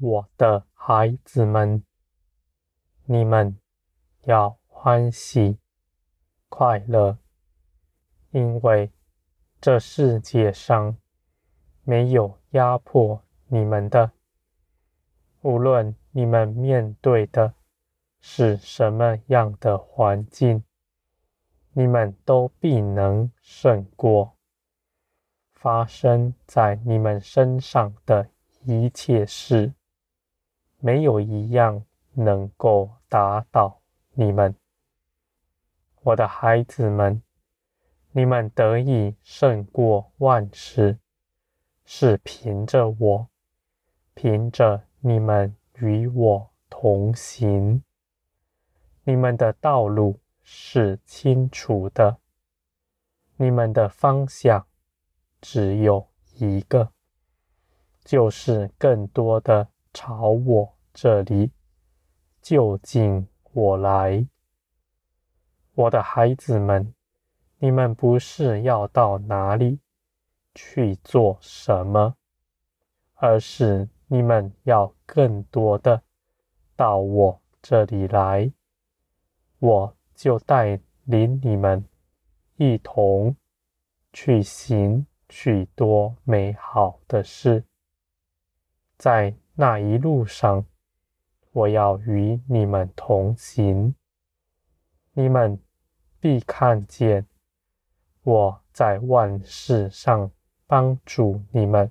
我的孩子们，你们要欢喜快乐，因为这世界上没有压迫你们的。无论你们面对的是什么样的环境，你们都必能胜过。发生在你们身上的一切事，没有一样能够打倒你们。我的孩子们，你们得以胜过万事，是凭着我，凭着。你们与我同行，你们的道路是清楚的，你们的方向只有一个，就是更多的朝我这里就近我来。我的孩子们，你们不是要到哪里去做什么，而是。你们要更多的到我这里来，我就带领你们一同去行许多美好的事。在那一路上，我要与你们同行，你们必看见我在万事上帮助你们。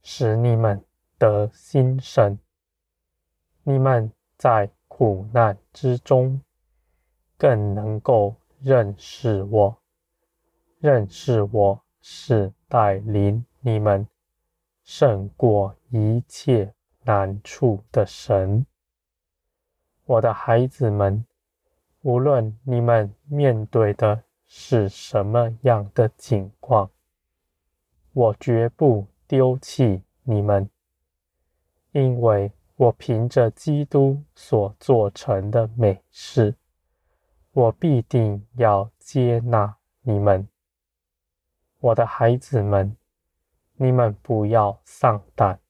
使你们得心神，你们在苦难之中更能够认识我，认识我是带领你们胜过一切难处的神。我的孩子们，无论你们面对的是什么样的境况，我绝不丢弃你们，因为我凭着基督所做成的美事，我必定要接纳你们。我的孩子们，你们不要丧胆，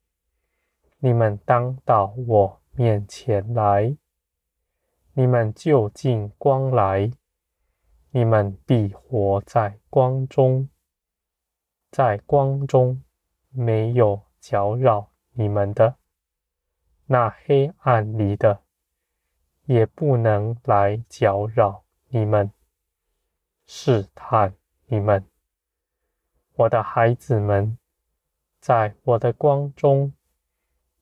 你们当到我面前来，你们就近光来，你们必活在光中，在光中。没有搅扰你们的，那黑暗里的也不能来搅扰你们，试探你们。我的孩子们，在我的光中，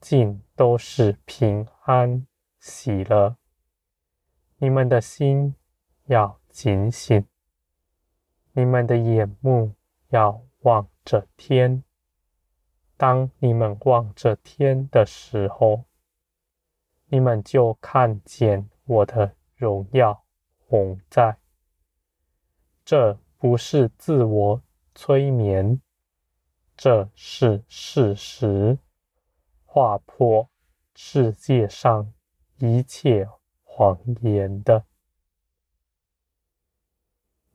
尽都是平安喜乐。你们的心要警醒，你们的眼目要望着天。当你们望着天的时候，你们就看见我的荣耀同在。这不是自我催眠，这是事实，划破世界上一切谎言的。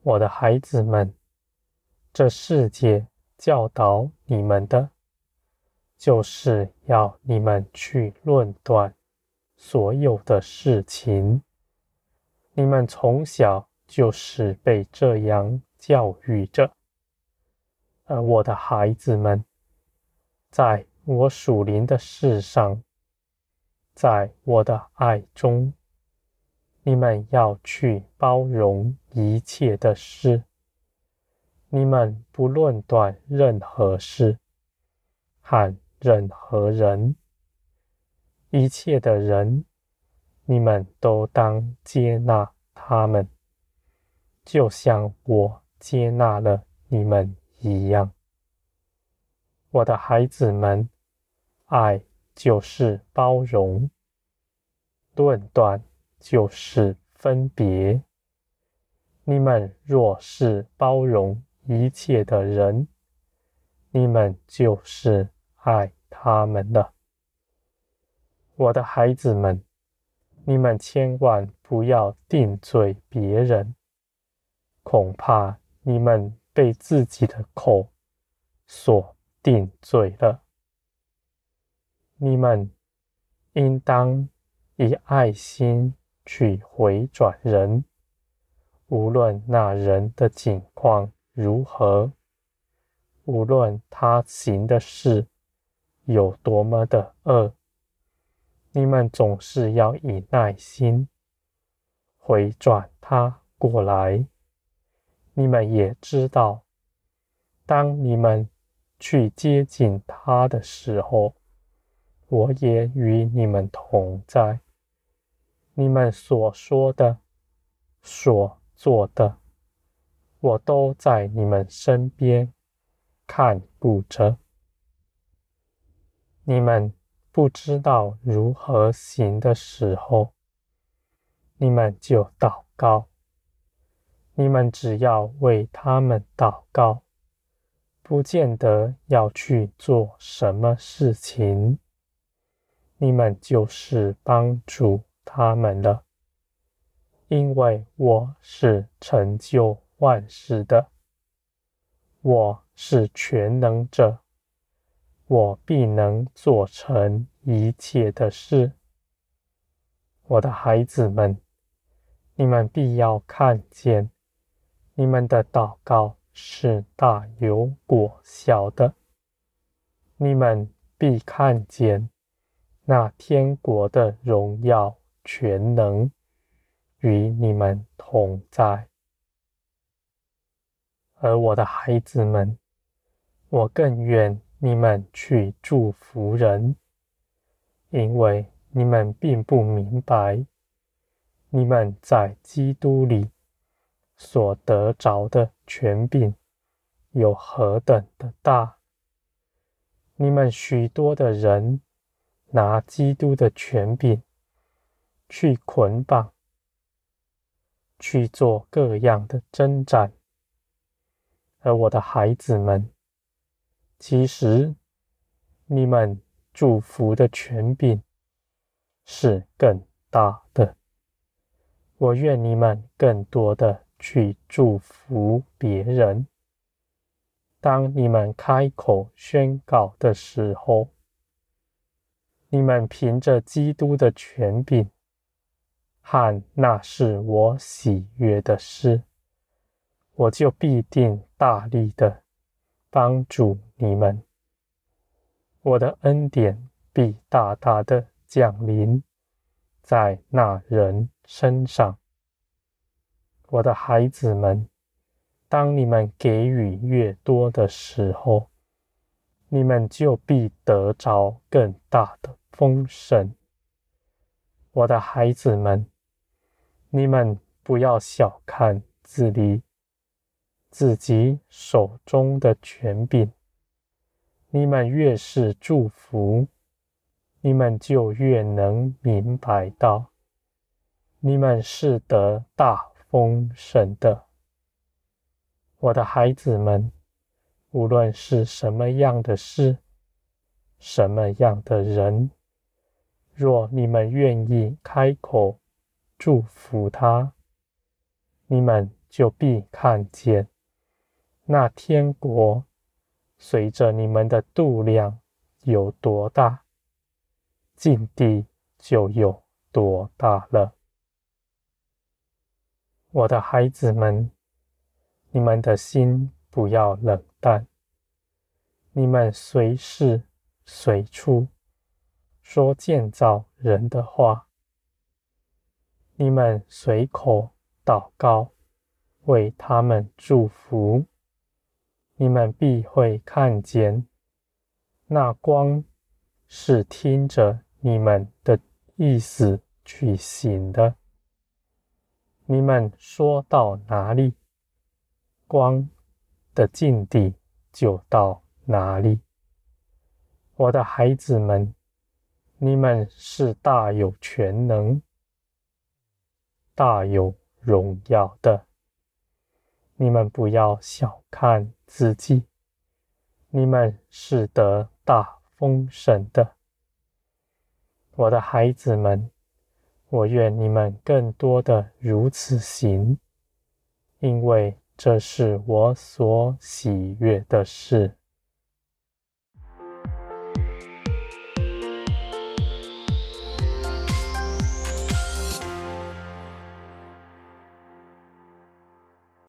我的孩子们，这世界教导你们的。就是要你们去论断所有的事情。你们从小就是被这样教育着。而我的孩子们，在我属灵的事上，在我的爱中，你们要去包容一切的事。你们不论断任何事，和任何人，一切的人，你们都当接纳他们，就像我接纳了你们一样。我的孩子们，爱就是包容，论断就是分别。你们若是包容一切的人，你们就是。爱他们了，我的孩子们，你们千万不要定罪别人，恐怕你们被自己的口所定罪了。你们应当以爱心去回转人，无论那人的境况如何，无论他行的事有多么的恶，你们总是要以耐心回转他过来。你们也知道，当你们去接近他的时候，我也与你们同在。你们所说的、所做的，我都在你们身边看顾着。你们不知道如何行的时候，你们就祷告。你们只要为他们祷告，不见得要去做什么事情。你们就是帮助他们了，因为我是成就万事的，我是全能者，我必能做成一切的事。我的孩子们，你们必要看见，你们的祷告是大有果效的，你们必看见。那天国的荣耀全能与你们同在，而我的孩子们，我更愿你们去祝福人，因为你们并不明白，你们在基督里所得着的权柄有何等的大。你们许多的人。拿基督的权柄去捆绑，去做各样的征战，而我的孩子们，其实你们祝福的权柄是更大的。我愿你们更多的去祝福别人。当你们开口宣告的时候，你们凭着基督的权柄，和那是我喜悦的事，我就必定大力的帮助你们。我的恩典必大大的降临在那人身上。我的孩子们，当你们给予越多的时候，你们就必得着更大的丰盛。我的孩子们，你们不要小看自己，自己手中的权柄。你们越是祝福，你们就越能明白到，你们是得大丰盛的。我的孩子们。无论是什么样的事，什么样的人，若你们愿意开口祝福他，你们就必看见那天国随着你们的度量有多大，境地就有多大了。我的孩子们，你们的心不要冷淡，你们随时随处说建造人的话，你们随口祷告，为他们祝福，你们必会看见那光是听着你们的意思去行的。你们说到哪里，光的境地就到哪里。我的孩子们，你们是大有权能、大有荣耀的。你们不要小看自己，你们是得大丰盛的。我的孩子们，我愿你们更多的如此行，因为。这是我所喜悦的事。